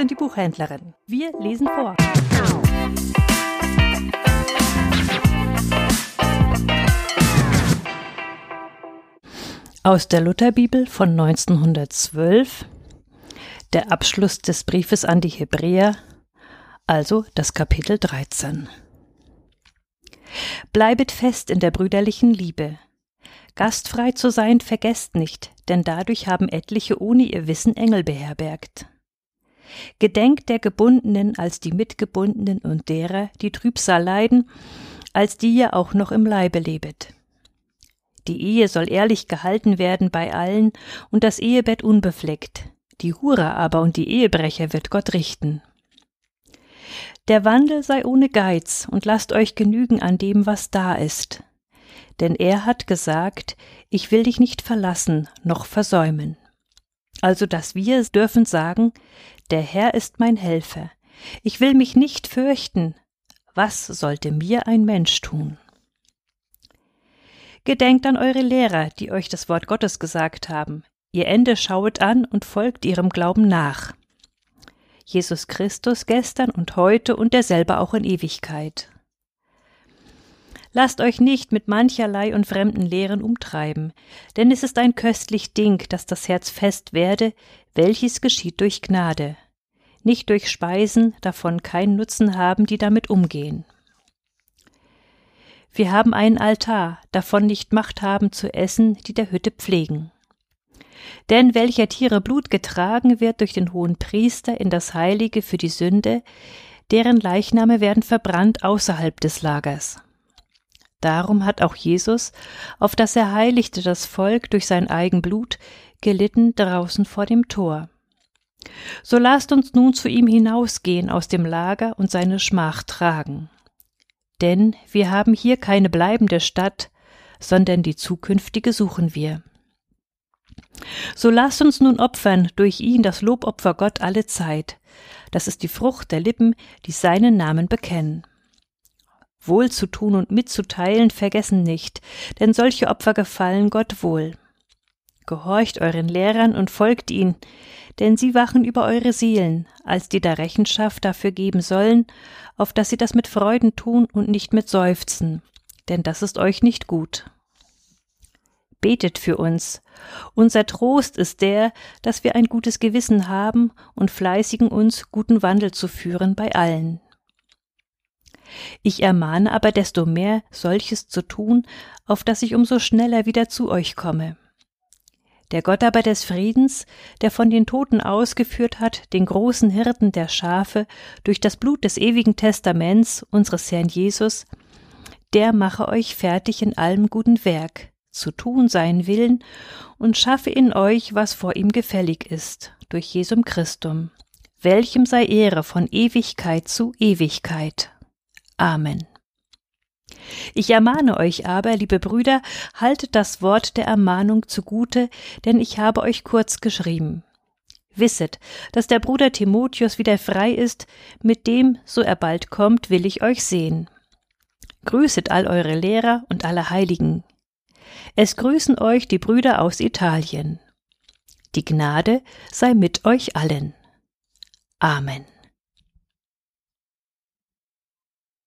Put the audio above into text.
und die Buchhändlerin. Wir lesen vor. Aus der Lutherbibel von 1912, der Abschluss des Briefes an die Hebräer, also das Kapitel 13. Bleibet fest in der brüderlichen Liebe. Gastfrei zu sein vergesst nicht, denn dadurch haben etliche ohne ihr Wissen Engel beherbergt. Gedenkt der Gebundenen als die Mitgebundenen und derer, die Trübsal leiden, als die ihr auch noch im Leibe lebet. Die Ehe soll ehrlich gehalten werden bei allen und das Ehebett unbefleckt. Die Hure aber und die Ehebrecher wird Gott richten. Der Wandel sei ohne Geiz und lasst euch genügen an dem, was da ist. Denn er hat gesagt, ich will dich nicht verlassen noch versäumen. Also dass wir dürfen sagen, der Herr ist mein Helfer. Ich will mich nicht fürchten. Was sollte mir ein Mensch tun? Gedenkt an eure Lehrer, die euch das Wort Gottes gesagt haben. Ihr Ende schauet an und folgt ihrem Glauben nach. Jesus Christus gestern und heute und derselbe auch in Ewigkeit. Lasst euch nicht mit mancherlei und fremden Lehren umtreiben, denn es ist ein köstlich Ding, dass das Herz fest werde, welches geschieht durch Gnade, nicht durch Speisen, davon keinen Nutzen haben, die damit umgehen. Wir haben einen Altar, davon nicht Macht haben zu essen, die der Hütte pflegen. Denn welcher Tiere Blut getragen wird durch den hohen Priester in das Heilige für die Sünde, deren Leichname werden verbrannt außerhalb des Lagers. Darum hat auch Jesus, auf das er heiligte das Volk durch sein Eigenblut, gelitten draußen vor dem Tor. So lasst uns nun zu ihm hinausgehen aus dem Lager und seine Schmach tragen. Denn wir haben hier keine bleibende Stadt, sondern die zukünftige suchen wir. So lasst uns nun opfern durch ihn das Lobopfer Gott alle Zeit. Das ist die Frucht der Lippen, die seinen Namen bekennen. Wohl zu tun und mitzuteilen vergessen nicht, denn solche Opfer gefallen Gott wohl. Gehorcht euren Lehrern und folgt ihnen, denn sie wachen über eure Seelen, als die da Rechenschaft dafür geben sollen, auf dass sie das mit Freuden tun und nicht mit Seufzen, denn das ist euch nicht gut betet für uns. Unser Trost ist der, dass wir ein gutes Gewissen haben und fleißigen uns, guten Wandel zu führen bei allen. Ich ermahne aber desto mehr, solches zu tun, auf dass ich umso schneller wieder zu euch komme. Der Gott aber des Friedens, der von den Toten ausgeführt hat, den großen Hirten der Schafe, durch das Blut des ewigen Testaments unseres Herrn Jesus, der mache euch fertig in allem guten Werk, zu tun seinen Willen und schaffe in euch, was vor ihm gefällig ist, durch Jesum Christum, welchem sei Ehre von Ewigkeit zu Ewigkeit. Amen. Ich ermahne euch aber, liebe Brüder, haltet das Wort der Ermahnung zugute, denn ich habe euch kurz geschrieben. Wisset, dass der Bruder Timotheus wieder frei ist, mit dem, so er bald kommt, will ich euch sehen. Grüßet all eure Lehrer und alle Heiligen. Es grüßen euch die Brüder aus Italien. Die Gnade sei mit euch allen. Amen.